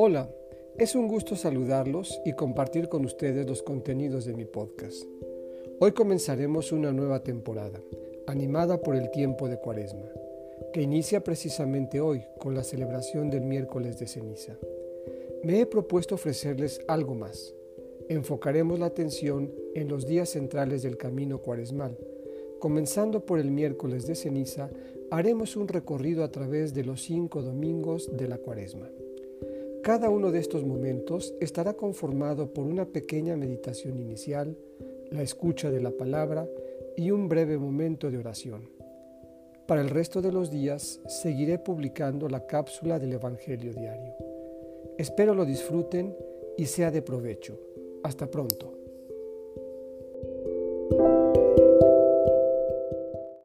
Hola, es un gusto saludarlos y compartir con ustedes los contenidos de mi podcast. Hoy comenzaremos una nueva temporada, animada por el tiempo de Cuaresma, que inicia precisamente hoy con la celebración del miércoles de ceniza. Me he propuesto ofrecerles algo más. Enfocaremos la atención en los días centrales del camino cuaresmal, Comenzando por el miércoles de ceniza, haremos un recorrido a través de los cinco domingos de la cuaresma. Cada uno de estos momentos estará conformado por una pequeña meditación inicial, la escucha de la palabra y un breve momento de oración. Para el resto de los días seguiré publicando la cápsula del Evangelio diario. Espero lo disfruten y sea de provecho. Hasta pronto.